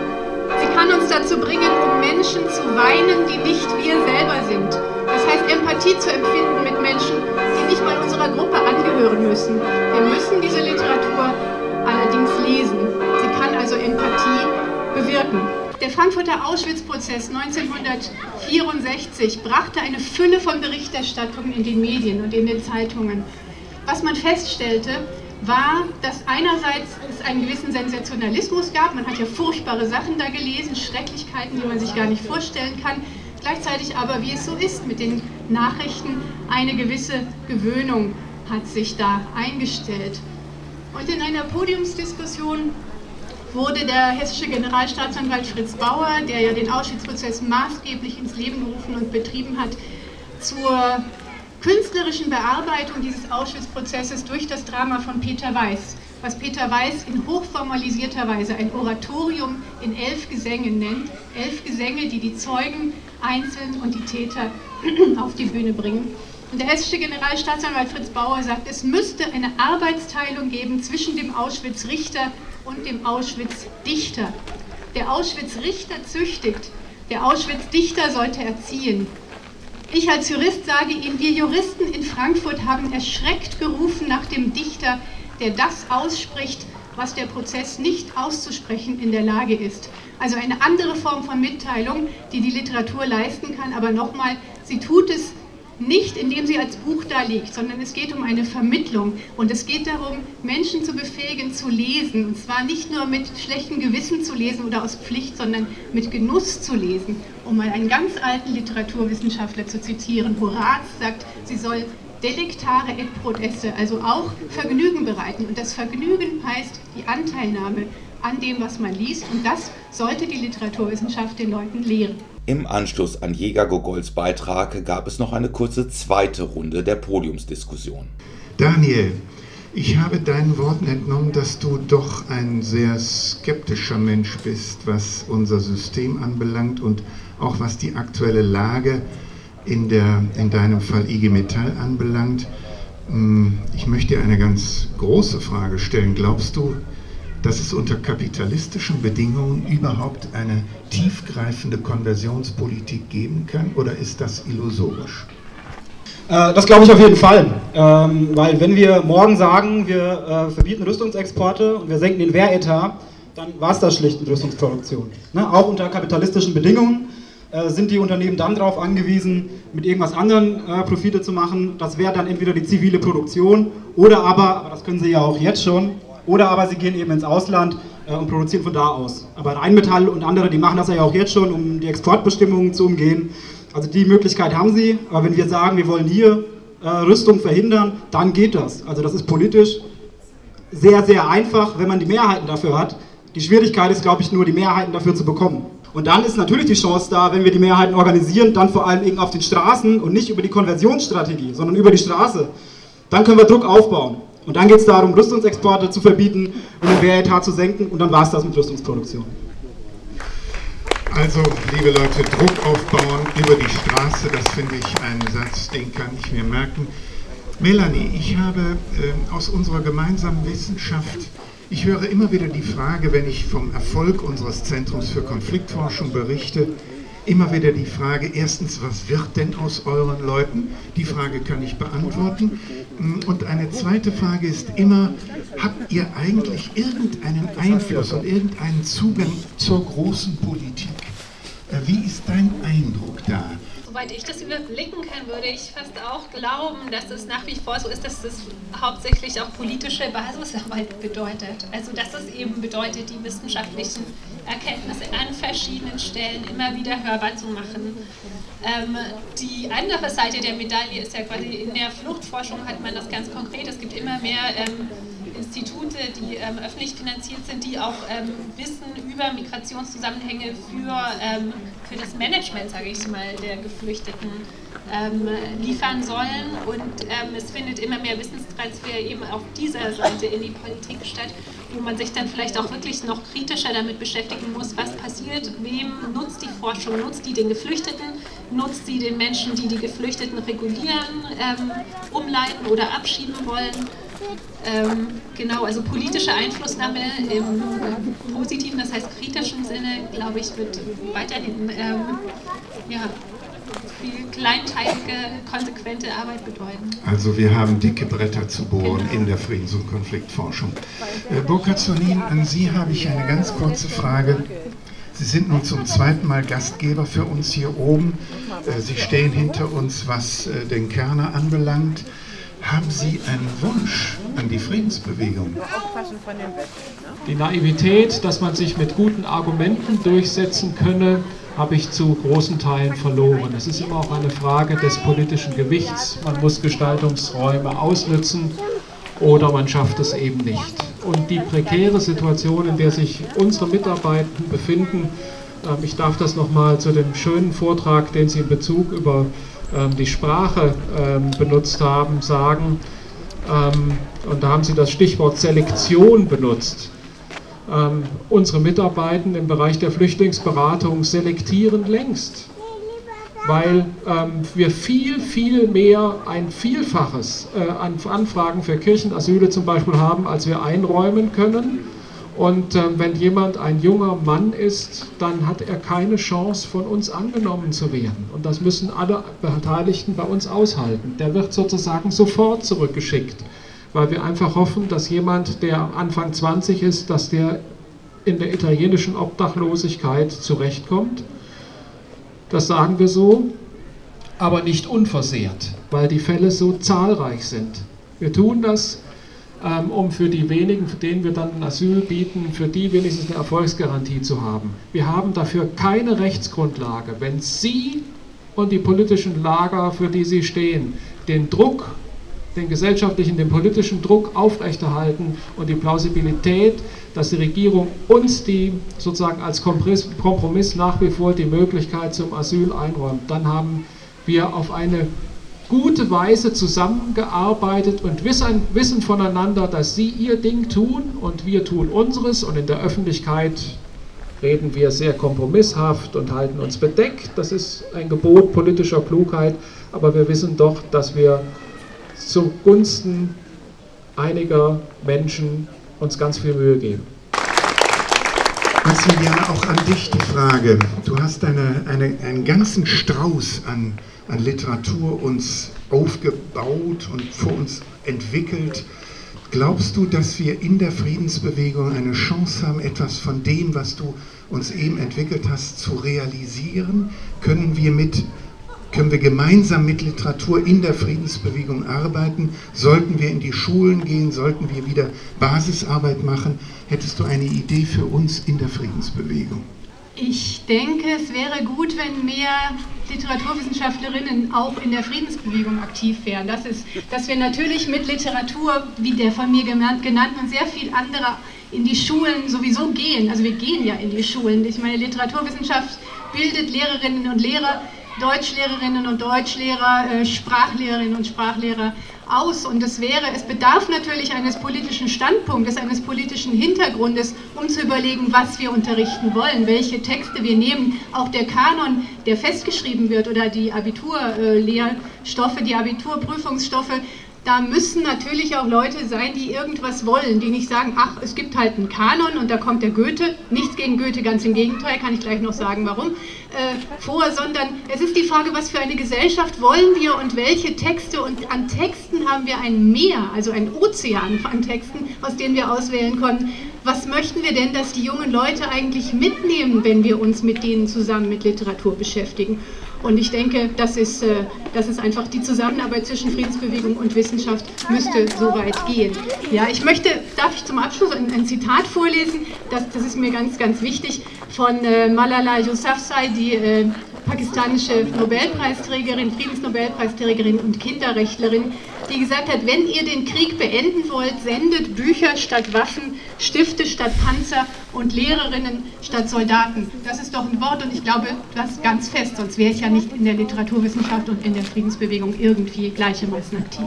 sie kann uns dazu bringen, um Menschen zu weinen, die nicht wir selber sind. Das heißt, Empathie zu empfinden mit Menschen, die nicht mal unserer Gruppe angehören müssen. Wir müssen diese Literatur allerdings lesen. Sie kann also Empathie bewirken. Der Frankfurter Auschwitz-Prozess 1964 brachte eine Fülle von Berichterstattungen in den Medien und in den Zeitungen. Was man feststellte, war, dass einerseits es einen gewissen Sensationalismus gab, man hat ja furchtbare Sachen da gelesen, Schrecklichkeiten, die man sich gar nicht vorstellen kann, gleichzeitig aber, wie es so ist mit den Nachrichten, eine gewisse Gewöhnung hat sich da eingestellt. Und in einer Podiumsdiskussion wurde der hessische Generalstaatsanwalt Fritz Bauer, der ja den Auschwitz-Prozess maßgeblich ins Leben gerufen und betrieben hat, zur künstlerischen Bearbeitung dieses Auschwitz-Prozesses durch das Drama von Peter Weiß, was Peter Weiß in hochformalisierter Weise ein Oratorium in elf Gesängen nennt. Elf Gesänge, die die Zeugen einzeln und die Täter auf die Bühne bringen. Und der hessische Generalstaatsanwalt Fritz Bauer sagt, es müsste eine Arbeitsteilung geben zwischen dem Auschwitz-Richter und dem Auschwitz-Dichter. Der Auschwitz-Richter züchtigt, der Auschwitz-Dichter sollte erziehen. Ich als Jurist sage Ihnen, wir Juristen in Frankfurt haben erschreckt gerufen nach dem Dichter, der das ausspricht, was der Prozess nicht auszusprechen in der Lage ist. Also eine andere Form von Mitteilung, die die Literatur leisten kann, aber nochmal, sie tut es nicht indem sie als Buch da liegt, sondern es geht um eine Vermittlung und es geht darum, Menschen zu befähigen zu lesen und zwar nicht nur mit schlechtem Gewissen zu lesen oder aus Pflicht, sondern mit Genuss zu lesen. Um mal einen ganz alten Literaturwissenschaftler zu zitieren, Horaz sagt, sie soll delectare et prodesse, also auch Vergnügen bereiten und das Vergnügen heißt die Anteilnahme an dem, was man liest und das sollte die Literaturwissenschaft den Leuten lehren. Im Anschluss an Jäger Gogols Beitrag gab es noch eine kurze zweite Runde der Podiumsdiskussion. Daniel, ich habe deinen Worten entnommen, dass du doch ein sehr skeptischer Mensch bist, was unser System anbelangt und auch was die aktuelle Lage in, der, in deinem Fall IG Metall anbelangt. Hm, ich möchte dir eine ganz große Frage stellen. Glaubst du, dass es unter kapitalistischen Bedingungen überhaupt eine tiefgreifende Konversionspolitik geben kann oder ist das illusorisch? Äh, das glaube ich auf jeden Fall, ähm, weil wenn wir morgen sagen, wir äh, verbieten Rüstungsexporte und wir senken den Wehretat, dann war es das schlicht mit Rüstungsproduktion. Ne? Auch unter kapitalistischen Bedingungen äh, sind die Unternehmen dann darauf angewiesen, mit irgendwas anderem Profite zu machen. Das wäre dann entweder die zivile Produktion oder aber, aber das können sie ja auch jetzt schon, oder aber sie gehen eben ins Ausland äh, und produzieren von da aus. Aber Rheinmetall und andere, die machen das ja auch jetzt schon, um die Exportbestimmungen zu umgehen. Also die Möglichkeit haben sie, aber wenn wir sagen, wir wollen hier äh, Rüstung verhindern, dann geht das. Also das ist politisch sehr, sehr einfach, wenn man die Mehrheiten dafür hat. Die Schwierigkeit ist, glaube ich, nur die Mehrheiten dafür zu bekommen. Und dann ist natürlich die Chance da, wenn wir die Mehrheiten organisieren, dann vor allem eben auf den Straßen und nicht über die Konversionsstrategie, sondern über die Straße. Dann können wir Druck aufbauen. Und dann geht es darum, Rüstungsexporte zu verbieten und den Wehretat zu senken und dann war es das mit Rüstungsproduktion. Also, liebe Leute, Druck aufbauen über die Straße, das finde ich ein Satz, den kann ich mir merken. Melanie, ich habe äh, aus unserer gemeinsamen Wissenschaft ich höre immer wieder die Frage, wenn ich vom Erfolg unseres Zentrums für Konfliktforschung berichte, immer wieder die Frage, erstens, was wird denn aus euren Leuten? Die Frage kann ich beantworten. Und eine zweite Frage ist immer, habt ihr eigentlich irgendeinen Einfluss und irgendeinen Zugang zur großen Politik? Äh, wie ist dein Eindruck da? Soweit ich das überblicken kann, würde ich fast auch glauben, dass es nach wie vor so ist, dass es hauptsächlich auch politische Basisarbeit bedeutet. Also dass es eben bedeutet, die wissenschaftlichen Erkenntnisse an verschiedenen Stellen immer wieder hörbar zu machen. Ähm, die andere Seite der Medaille ist ja quasi in der Fluchtforschung hat man das ganz konkret. Es gibt immer mehr ähm, Institute, die ähm, öffentlich finanziert sind, die auch ähm, Wissen über Migrationszusammenhänge für, ähm, für das Management, sage ich mal, der Geflüchteten ähm, liefern sollen. Und ähm, es findet immer mehr Wissenstransfer eben auf dieser Seite in die Politik statt, wo man sich dann vielleicht auch wirklich noch kritischer damit beschäftigen muss, was passiert, wem nutzt die Forschung, nutzt die den Geflüchteten, nutzt sie den Menschen, die die Geflüchteten regulieren, ähm, umleiten oder abschieben wollen ähm, genau, also politische Einflussnahme im positiven, das heißt kritischen Sinne, glaube ich, wird weiterhin ähm, ja, viel kleinteilige, konsequente Arbeit bedeuten. Also wir haben dicke Bretter zu bohren genau. in der Friedens- und Konfliktforschung. Äh, Burkhard Sonin, an Sie habe ich eine ganz kurze Frage. Sie sind nun zum zweiten Mal Gastgeber für uns hier oben. Äh, Sie stehen hinter uns, was äh, den Kerner anbelangt. Haben Sie einen Wunsch an die Friedensbewegung? Die Naivität, dass man sich mit guten Argumenten durchsetzen könne, habe ich zu großen Teilen verloren. Es ist immer auch eine Frage des politischen Gewichts. Man muss Gestaltungsräume ausnutzen oder man schafft es eben nicht. Und die prekäre Situation, in der sich unsere Mitarbeitenden befinden, ähm, ich darf das nochmal zu dem schönen Vortrag, den Sie in Bezug über die Sprache ähm, benutzt haben, sagen, ähm, und da haben Sie das Stichwort Selektion benutzt. unsere Mitarbeiter im Bereich der Flüchtlingsberatung selektieren längst, weil wir viel, viel mehr ein Vielfaches äh, an Anfragen für Kirchenasyle zum Beispiel haben, als wir einräumen können und äh, wenn jemand ein junger Mann ist, dann hat er keine Chance, von uns angenommen zu werden. Und das müssen alle Beteiligten bei uns aushalten. Der wird sozusagen sofort zurückgeschickt, weil wir einfach hoffen, dass jemand, der Anfang 20 ist, dass der in der italienischen Obdachlosigkeit zurechtkommt. Das sagen wir so, aber nicht unversehrt, weil die Fälle so zahlreich sind. Wir tun das um für die wenigen, denen wir dann ein Asyl bieten, für die wenigstens eine Erfolgsgarantie zu haben. Wir haben dafür keine Rechtsgrundlage. Wenn Sie und die politischen Lager, für die Sie stehen, den Druck, den gesellschaftlichen, den politischen Druck aufrechterhalten und die Plausibilität, dass die Regierung uns die sozusagen als Kompromiss nach wie vor die Möglichkeit zum Asyl einräumt, dann haben wir auf eine gute Weise zusammengearbeitet und wissen, wissen voneinander, dass sie ihr Ding tun und wir tun unseres und in der Öffentlichkeit reden wir sehr kompromisshaft und halten uns bedeckt. Das ist ein Gebot politischer Klugheit, aber wir wissen doch, dass wir zugunsten einiger Menschen uns ganz viel Mühe geben. Maximiliane, auch an dich die Frage. Du hast eine, eine, einen ganzen Strauß an an Literatur uns aufgebaut und vor uns entwickelt. Glaubst du, dass wir in der Friedensbewegung eine Chance haben, etwas von dem, was du uns eben entwickelt hast, zu realisieren? Können wir mit Können wir gemeinsam mit Literatur in der Friedensbewegung arbeiten? Sollten wir in die Schulen gehen? Sollten wir wieder Basisarbeit machen? Hättest du eine Idee für uns in der Friedensbewegung? Ich denke, es wäre gut, wenn mehr Literaturwissenschaftlerinnen auch in der Friedensbewegung aktiv wären. Das ist, dass wir natürlich mit Literatur, wie der von mir genannten und sehr viel anderer, in die Schulen sowieso gehen. Also wir gehen ja in die Schulen. Ich meine, Literaturwissenschaft bildet Lehrerinnen und Lehrer Deutschlehrerinnen und Deutschlehrer, äh, Sprachlehrerinnen und Sprachlehrer aus. Und es wäre, es bedarf natürlich eines politischen Standpunktes, eines politischen Hintergrundes, um zu überlegen, was wir unterrichten wollen, welche Texte wir nehmen. Auch der Kanon, der festgeschrieben wird, oder die Abiturlehrstoffe, die Abiturprüfungsstoffe, da müssen natürlich auch Leute sein, die irgendwas wollen, die nicht sagen, ach, es gibt halt einen Kanon und da kommt der Goethe, nichts gegen Goethe, ganz im Gegenteil, kann ich gleich noch sagen, warum, äh, vor, sondern es ist die Frage, was für eine Gesellschaft wollen wir und welche Texte und an Texten haben wir ein Meer, also ein Ozean an Texten, aus denen wir auswählen können. Was möchten wir denn, dass die jungen Leute eigentlich mitnehmen, wenn wir uns mit denen zusammen mit Literatur beschäftigen? Und ich denke, das ist, äh, das ist einfach die Zusammenarbeit zwischen Friedensbewegung und Wissenschaft müsste so weit gehen. Ja, ich möchte, darf ich zum Abschluss ein, ein Zitat vorlesen, das, das ist mir ganz, ganz wichtig, von äh, Malala Yousafzai, die äh, pakistanische Nobelpreisträgerin, Friedensnobelpreisträgerin und Kinderrechtlerin, die gesagt hat, wenn ihr den Krieg beenden wollt, sendet Bücher statt Waffen, Stifte statt Panzer und Lehrerinnen statt Soldaten. Das ist doch ein Wort und ich glaube, das ganz fest, sonst wäre ich ja nicht in der Literaturwissenschaft und in der Friedensbewegung irgendwie gleichermaßen aktiv.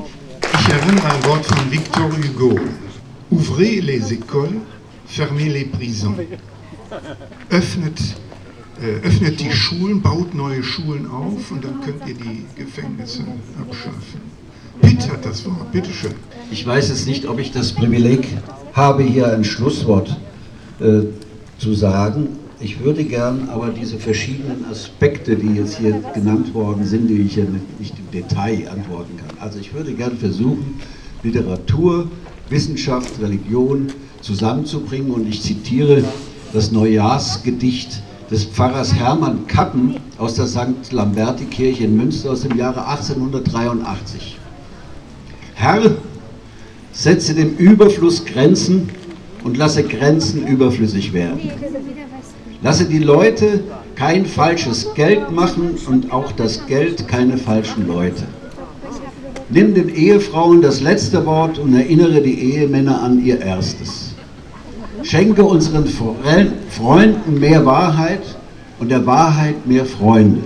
Ich erinnere ein Wort von Victor Hugo. Ouvrez les écoles, fermez les prisons. Öffnet öffnet die Schulen, baut neue Schulen auf und dann könnt ihr die Gefängnisse abschaffen. Pitt hat das Wort, bitteschön. Ich weiß jetzt nicht, ob ich das Privileg habe, hier ein Schlusswort äh, zu sagen. Ich würde gern aber diese verschiedenen Aspekte, die jetzt hier genannt worden sind, die ich ja nicht im Detail antworten kann. Also ich würde gern versuchen, Literatur, Wissenschaft, Religion zusammenzubringen und ich zitiere das Neujahrsgedicht des Pfarrers Hermann Kappen aus der St. Lamberti-Kirche in Münster aus dem Jahre 1883. Herr, setze dem Überfluss Grenzen und lasse Grenzen überflüssig werden. Lasse die Leute kein falsches Geld machen und auch das Geld keine falschen Leute. Nimm den Ehefrauen das letzte Wort und erinnere die Ehemänner an ihr erstes. Schenke unseren Freunden mehr Wahrheit und der Wahrheit mehr Freunde.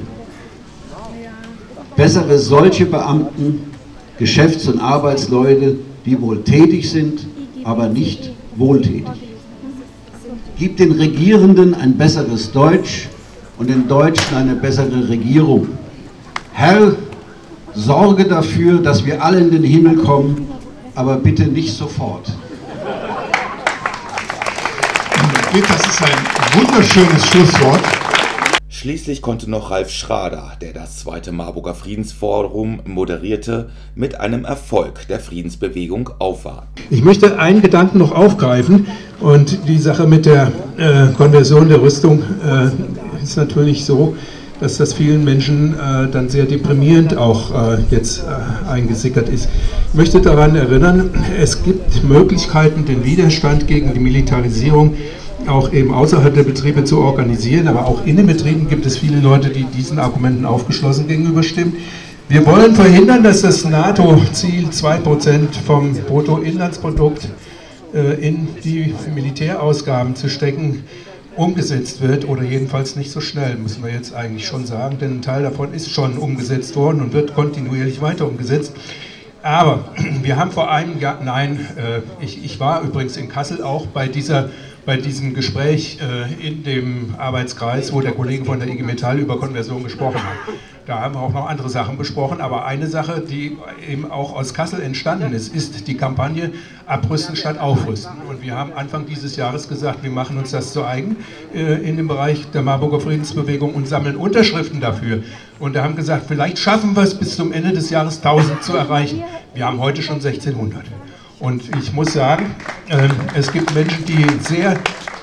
Bessere solche Beamten, Geschäfts- und Arbeitsleute, die wohl tätig sind, aber nicht wohltätig. Gib den Regierenden ein besseres Deutsch und den Deutschen eine bessere Regierung. Herr, sorge dafür, dass wir alle in den Himmel kommen, aber bitte nicht sofort. Das ist ein wunderschönes Schlusswort. Schließlich konnte noch Ralf Schrader, der das zweite Marburger Friedensforum moderierte, mit einem Erfolg der Friedensbewegung aufwarten. Ich möchte einen Gedanken noch aufgreifen und die Sache mit der äh, Konversion der Rüstung äh, ist natürlich so, dass das vielen Menschen äh, dann sehr deprimierend auch äh, jetzt äh, eingesickert ist. Ich möchte daran erinnern, es gibt Möglichkeiten, den Widerstand gegen die Militarisierung auch eben außerhalb der Betriebe zu organisieren. Aber auch in den Betrieben gibt es viele Leute, die diesen Argumenten aufgeschlossen gegenüberstimmen. Wir wollen verhindern, dass das NATO-Ziel 2% vom Bruttoinlandsprodukt äh, in die Militärausgaben zu stecken umgesetzt wird oder jedenfalls nicht so schnell, müssen wir jetzt eigentlich schon sagen, denn ein Teil davon ist schon umgesetzt worden und wird kontinuierlich weiter umgesetzt. Aber wir haben vor einem Jahr, nein, äh, ich, ich war übrigens in Kassel auch bei dieser bei diesem Gespräch äh, in dem Arbeitskreis, wo der Kollege von der IG Metall über Konversion gesprochen hat. Da haben wir auch noch andere Sachen besprochen, aber eine Sache, die eben auch aus Kassel entstanden ist, ist die Kampagne Abrüsten statt Aufrüsten. Und wir haben Anfang dieses Jahres gesagt, wir machen uns das zu eigen äh, in dem Bereich der Marburger Friedensbewegung und sammeln Unterschriften dafür. Und da haben gesagt, vielleicht schaffen wir es bis zum Ende des Jahres 1000 zu erreichen. Wir haben heute schon 1600. Und ich muss sagen, äh, es gibt Menschen, die sehr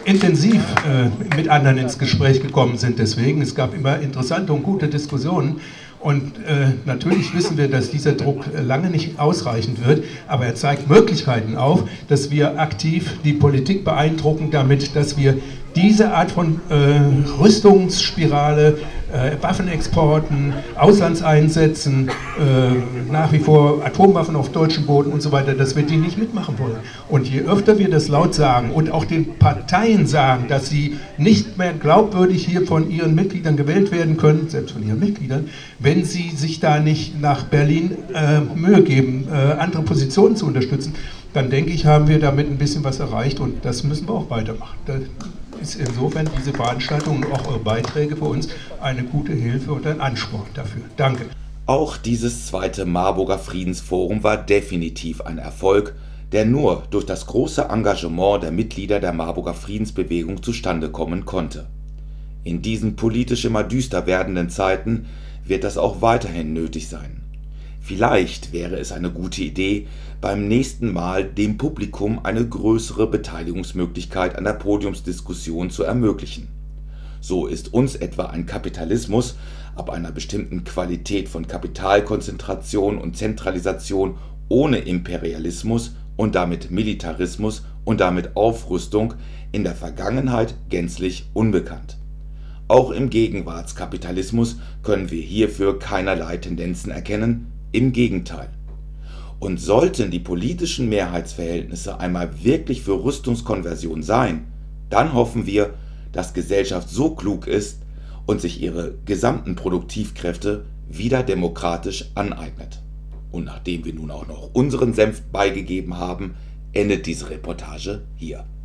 intensiv äh, mit anderen ins Gespräch gekommen sind. Deswegen, es gab immer interessante und gute Diskussionen. Und äh, natürlich wissen wir, dass dieser Druck lange nicht ausreichend wird, aber er zeigt Möglichkeiten auf, dass wir aktiv die Politik beeindrucken damit, dass wir diese Art von äh, Rüstungsspirale, äh, Waffenexporten, Auslandseinsätzen, äh, nach wie vor Atomwaffen auf deutschem Boden und so weiter, dass wir die nicht mitmachen wollen. Und je öfter wir das laut sagen und auch den Parteien sagen, dass sie nicht mehr glaubwürdig hier von ihren Mitgliedern gewählt werden können, selbst von ihren Mitgliedern, wenn sie sich da nicht nach Berlin äh, Mühe geben, äh, andere Positionen zu unterstützen, dann denke ich, haben wir damit ein bisschen was erreicht und das müssen wir auch weitermachen. Da ist insofern diese Veranstaltung und auch eure Beiträge für uns eine gute Hilfe und ein Ansporn dafür. Danke. Auch dieses zweite Marburger Friedensforum war definitiv ein Erfolg, der nur durch das große Engagement der Mitglieder der Marburger Friedensbewegung zustande kommen konnte. In diesen politisch immer düster werdenden Zeiten wird das auch weiterhin nötig sein. Vielleicht wäre es eine gute Idee, beim nächsten Mal dem Publikum eine größere Beteiligungsmöglichkeit an der Podiumsdiskussion zu ermöglichen. So ist uns etwa ein Kapitalismus ab einer bestimmten Qualität von Kapitalkonzentration und Zentralisation ohne Imperialismus und damit Militarismus und damit Aufrüstung in der Vergangenheit gänzlich unbekannt. Auch im Gegenwartskapitalismus können wir hierfür keinerlei Tendenzen erkennen, im Gegenteil. Und sollten die politischen Mehrheitsverhältnisse einmal wirklich für Rüstungskonversion sein, dann hoffen wir, dass Gesellschaft so klug ist und sich ihre gesamten Produktivkräfte wieder demokratisch aneignet. Und nachdem wir nun auch noch unseren Senf beigegeben haben, endet diese Reportage hier.